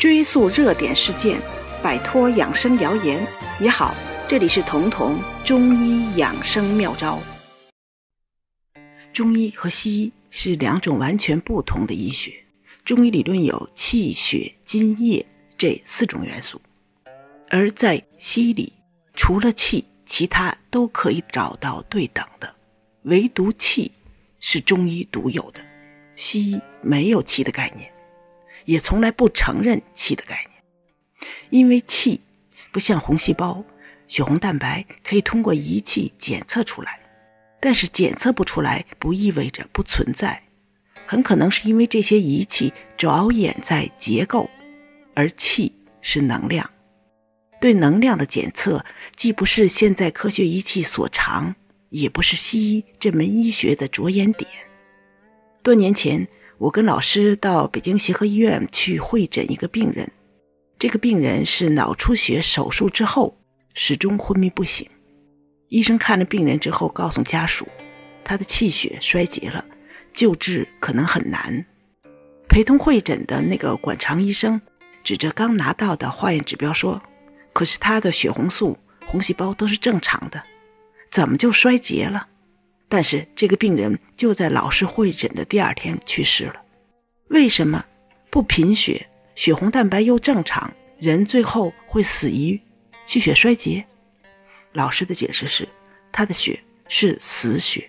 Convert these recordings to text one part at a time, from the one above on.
追溯热点事件，摆脱养生谣言也好。这里是彤彤中医养生妙招。中医和西医是两种完全不同的医学。中医理论有气血津液这四种元素，而在西医里，除了气，其他都可以找到对等的，唯独气是中医独有的。西医没有气的概念，也从来不承认气的概念，因为气不像红细胞、血红蛋白可以通过仪器检测出来，但是检测不出来不意味着不存在，很可能是因为这些仪器着眼在结构，而气是能量。对能量的检测既不是现在科学仪器所长，也不是西医这门医学的着眼点。多年前，我跟老师到北京协和医院去会诊一个病人。这个病人是脑出血手术之后始终昏迷不醒。医生看了病人之后，告诉家属，他的气血衰竭了，救治可能很难。陪同会诊的那个管肠医生指着刚拿到的化验指标说：“可是他的血红素、红细胞都是正常的，怎么就衰竭了？”但是这个病人就在老师会诊的第二天去世了。为什么不贫血，血红蛋白又正常，人最后会死于气血衰竭？老师的解释是，他的血是死血。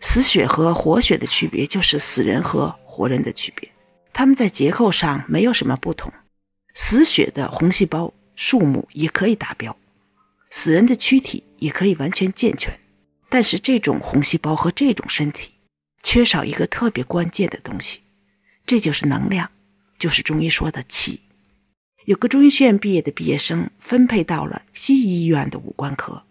死血和活血的区别就是死人和活人的区别，他们在结构上没有什么不同。死血的红细胞数目也可以达标，死人的躯体也可以完全健全。但是这种红细胞和这种身体缺少一个特别关键的东西，这就是能量，就是中医说的气。有个中医学院毕业的毕业生分配到了西医医院的五官科，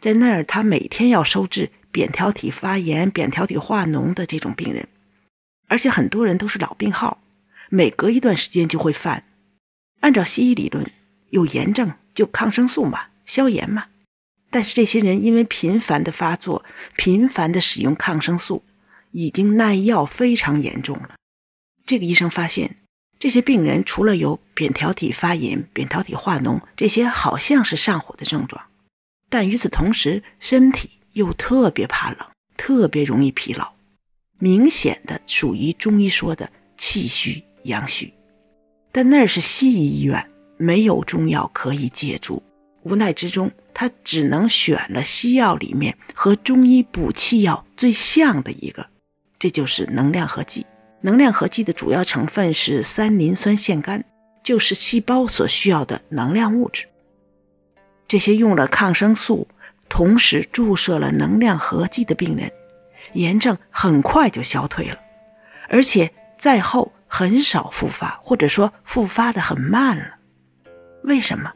在那儿他每天要收治扁桃体发炎、扁桃体化脓的这种病人，而且很多人都是老病号，每隔一段时间就会犯。按照西医理论，有炎症就抗生素嘛，消炎嘛。但是这些人因为频繁的发作、频繁的使用抗生素，已经耐药非常严重了。这个医生发现，这些病人除了有扁桃体发炎、扁桃体化脓这些好像是上火的症状，但与此同时，身体又特别怕冷，特别容易疲劳，明显的属于中医说的气虚阳虚。但那儿是西医医院，没有中药可以借助。无奈之中，他只能选了西药里面和中医补气药最像的一个，这就是能量合剂。能量合剂的主要成分是三磷酸腺苷，就是细胞所需要的能量物质。这些用了抗生素，同时注射了能量合剂的病人，炎症很快就消退了，而且在后很少复发，或者说复发的很慢了。为什么？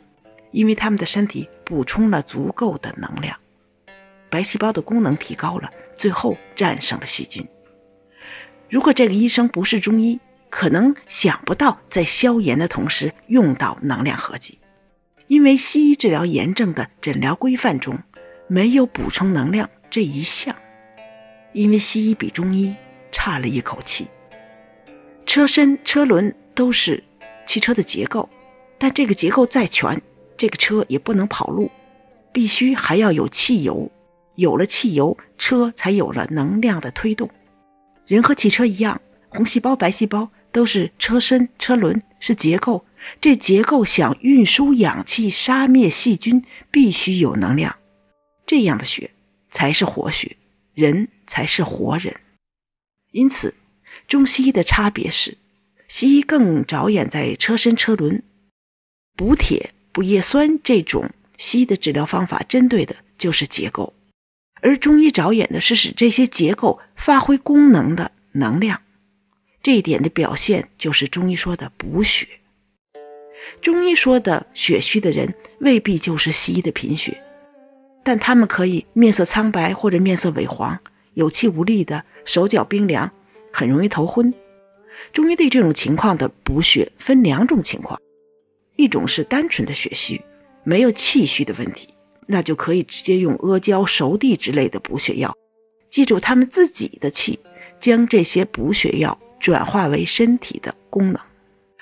因为他们的身体补充了足够的能量，白细胞的功能提高了，最后战胜了细菌。如果这个医生不是中医，可能想不到在消炎的同时用到能量合剂，因为西医治疗炎症的诊疗规范中没有补充能量这一项。因为西医比中医差了一口气，车身、车轮都是汽车的结构，但这个结构再全。这个车也不能跑路，必须还要有汽油，有了汽油，车才有了能量的推动。人和汽车一样，红细胞、白细胞都是车身、车轮，是结构。这结构想运输氧气、杀灭细菌，必须有能量。这样的血才是活血，人才是活人。因此，中西医的差别是，西医更着眼在车身、车轮，补铁。补叶酸这种西医的治疗方法，针对的就是结构，而中医着眼的是使这些结构发挥功能的能量。这一点的表现就是中医说的补血。中医说的血虚的人，未必就是西医的贫血，但他们可以面色苍白或者面色萎黄、有气无力的，手脚冰凉，很容易头昏。中医对这种情况的补血分两种情况。一种是单纯的血虚，没有气虚的问题，那就可以直接用阿胶、熟地之类的补血药。记住，他们自己的气，将这些补血药转化为身体的功能。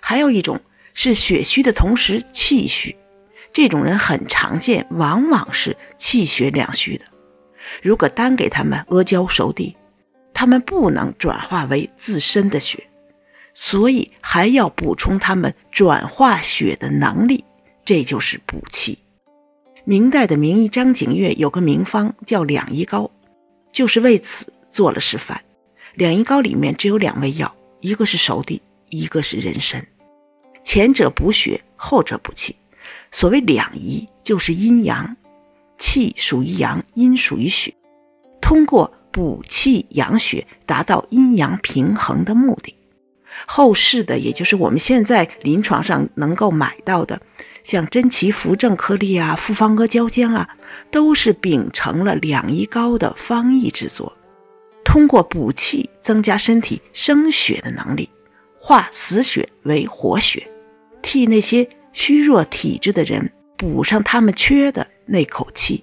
还有一种是血虚的同时气虚，这种人很常见，往往是气血两虚的。如果单给他们阿胶熟地，他们不能转化为自身的血，所以还要补充他们转化血的能力，这就是补气。明代的名医张景岳有个名方叫两仪膏，就是为此做了示范。两仪膏里面只有两味药，一个是熟地，一个是人参。前者补血，后者补气。所谓两仪，就是阴阳，气属于阳，阴属于血，通过补气养血，达到阴阳平衡的目的。后世的，也就是我们现在临床上能够买到的，像真奇扶正颗粒啊、复方阿胶浆啊，都是秉承了两仪膏的方义制作。通过补气，增加身体生血的能力，化死血为活血，替那些虚弱体质的人补上他们缺的那口气。